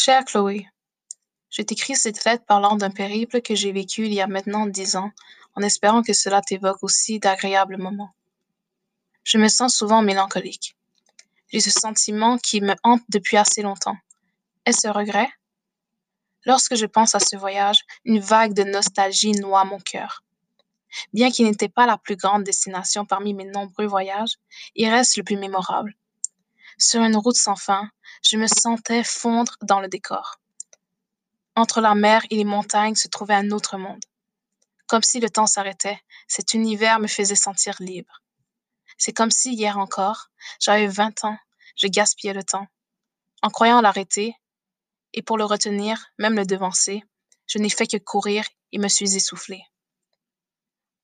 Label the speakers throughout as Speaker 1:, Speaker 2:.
Speaker 1: Chère Chloé, je t'écris cette lettre parlant d'un périple que j'ai vécu il y a maintenant dix ans, en espérant que cela t'évoque aussi d'agréables moments. Je me sens souvent mélancolique. J'ai ce sentiment qui me hante depuis assez longtemps. Est-ce un regret? Lorsque je pense à ce voyage, une vague de nostalgie noie mon cœur. Bien qu'il n'était pas la plus grande destination parmi mes nombreux voyages, il reste le plus mémorable. Sur une route sans fin, je me sentais fondre dans le décor. Entre la mer et les montagnes se trouvait un autre monde. Comme si le temps s'arrêtait, cet univers me faisait sentir libre. C'est comme si hier encore, j'avais 20 ans, je gaspillais le temps. En croyant l'arrêter, et pour le retenir, même le devancer, je n'ai fait que courir et me suis essoufflé.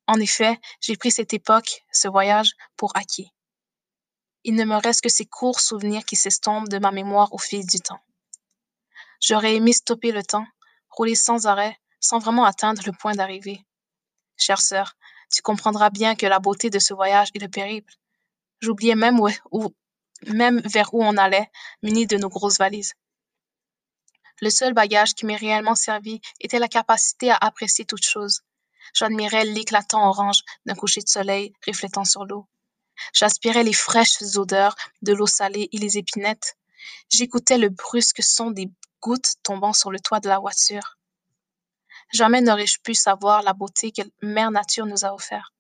Speaker 1: En effet, j'ai pris cette époque, ce voyage, pour acquis. Il ne me reste que ces courts souvenirs qui s'estompent de ma mémoire au fil du temps. J'aurais aimé stopper le temps, rouler sans arrêt, sans vraiment atteindre le point d'arrivée. Chère sœur, tu comprendras bien que la beauté de ce voyage est le périple. J'oubliais même où, même vers où on allait, munis de nos grosses valises. Le seul bagage qui m'ait réellement servi était la capacité à apprécier toute chose. J'admirais l'éclatant orange d'un coucher de soleil reflétant sur l'eau. J'aspirais les fraîches odeurs de l'eau salée et les épinettes. J'écoutais le brusque son des gouttes tombant sur le toit de la voiture. Jamais n'aurais-je pu savoir la beauté que Mère Nature nous a offert.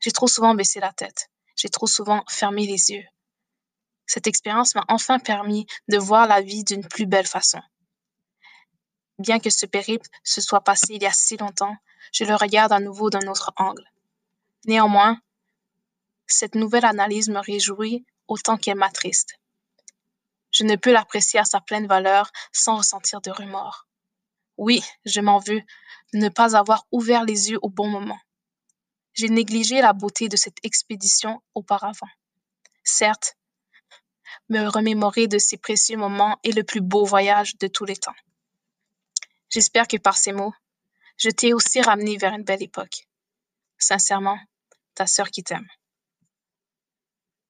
Speaker 1: J'ai trop souvent baissé la tête. J'ai trop souvent fermé les yeux. Cette expérience m'a enfin permis de voir la vie d'une plus belle façon. Bien que ce périple se soit passé il y a si longtemps, je le regarde à nouveau d'un autre angle. Néanmoins, cette nouvelle analyse me réjouit autant qu'elle m'attriste. Je ne peux l'apprécier à sa pleine valeur sans ressentir de remords. Oui, je m'en veux de ne pas avoir ouvert les yeux au bon moment. J'ai négligé la beauté de cette expédition auparavant. Certes, me remémorer de ces précieux moments est le plus beau voyage de tous les temps. J'espère que par ces mots, je t'ai aussi ramené vers une belle époque. Sincèrement, ta sœur qui t'aime.